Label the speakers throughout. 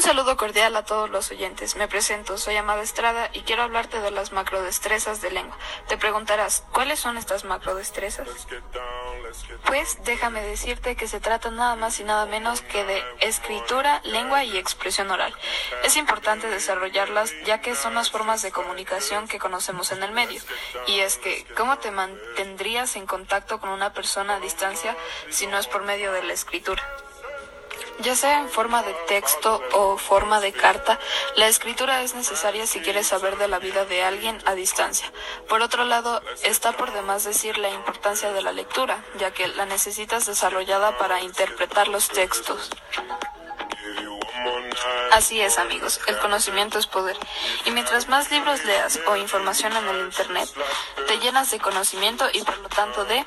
Speaker 1: Un saludo cordial a todos los oyentes. Me presento, soy Amada Estrada y quiero hablarte de las macrodestrezas de lengua. Te preguntarás, ¿cuáles son estas macrodestrezas? Pues déjame decirte que se trata nada más y nada menos que de escritura, lengua y expresión oral. Es importante desarrollarlas ya que son las formas de comunicación que conocemos en el medio. Y es que, ¿cómo te mantendrías en contacto con una persona a distancia si no es por medio de la escritura? Ya sea en forma de texto o forma de carta, la escritura es necesaria si quieres saber de la vida de alguien a distancia. Por otro lado, está por demás decir la importancia de la lectura, ya que la necesitas desarrollada para interpretar los textos. Así es, amigos, el conocimiento es poder. Y mientras más libros leas o información en el Internet, te llenas de conocimiento y por lo tanto de,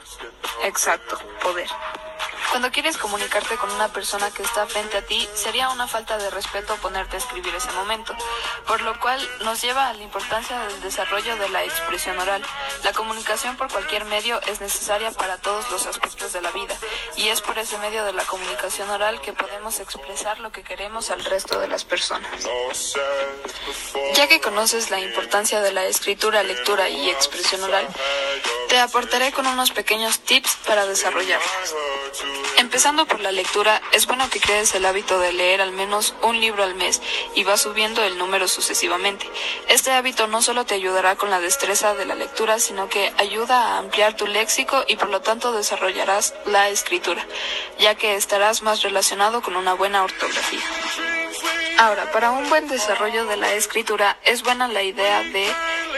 Speaker 1: exacto, poder. Cuando quieres comunicarte con una persona que está frente a ti, sería una falta de respeto ponerte a escribir ese momento, por lo cual nos lleva a la importancia del desarrollo de la expresión oral. La comunicación por cualquier medio es necesaria para todos los aspectos de la vida, y es por ese medio de la comunicación oral que podemos expresar lo que queremos al resto de las personas. Ya que conoces la importancia de la escritura, lectura y expresión oral, te aportaré con unos pequeños tips para desarrollarlas. Empezando por la lectura, es bueno que crees el hábito de leer al menos un libro al mes y vas subiendo el número sucesivamente. Este hábito no solo te ayudará con la destreza de la lectura, sino que ayuda a ampliar tu léxico y por lo tanto desarrollarás la escritura, ya que estarás más relacionado con una buena ortografía. Ahora, para un buen desarrollo de la escritura es buena la idea de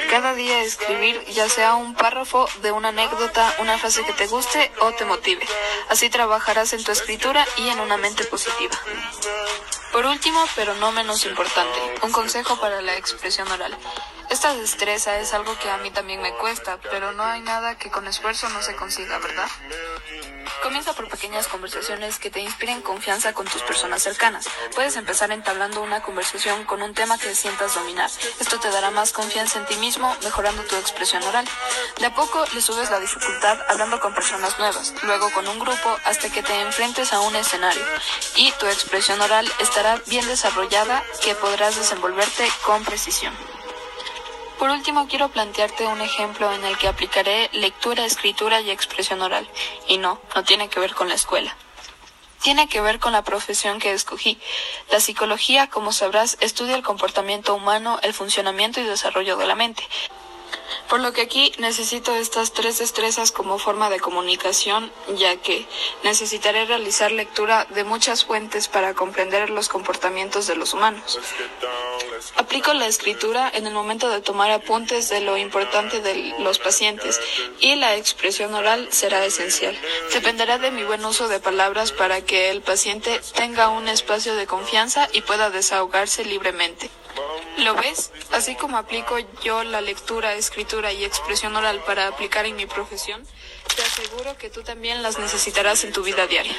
Speaker 1: cada día escribir ya sea un párrafo de una anécdota, una frase que te guste o te motive. Así trabajarás en tu escritura y en una mente positiva. Por último, pero no menos importante, un consejo para la expresión oral. Esta destreza es algo que a mí también me cuesta, pero no hay nada que con esfuerzo no se consiga, ¿verdad? Comienza por pequeñas conversaciones que te inspiren confianza con tus personas cercanas. Puedes empezar entablando una conversación con un tema que sientas dominar. Esto te dará más confianza en ti mismo, mejorando tu expresión oral. De a poco le subes la dificultad hablando con personas nuevas, luego con un grupo hasta que te enfrentes a un escenario y tu expresión oral estará bien desarrollada que podrás desenvolverte con precisión. Por último, quiero plantearte un ejemplo en el que aplicaré lectura, escritura y expresión oral. Y no, no tiene que ver con la escuela. Tiene que ver con la profesión que escogí. La psicología, como sabrás, estudia el comportamiento humano, el funcionamiento y desarrollo de la mente. Por lo que aquí necesito estas tres destrezas como forma de comunicación, ya que necesitaré realizar lectura de muchas fuentes para comprender los comportamientos de los humanos. Aplico la escritura en el momento de tomar apuntes de lo importante de los pacientes y la expresión oral será esencial. Dependerá de mi buen uso de palabras para que el paciente tenga un espacio de confianza y pueda desahogarse libremente. ¿Lo ves? Así como aplico yo la lectura, escritura y expresión oral para aplicar en mi profesión, te aseguro que tú también las necesitarás en tu vida diaria.